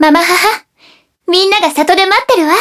ママ母、みんなが里で待ってるわ。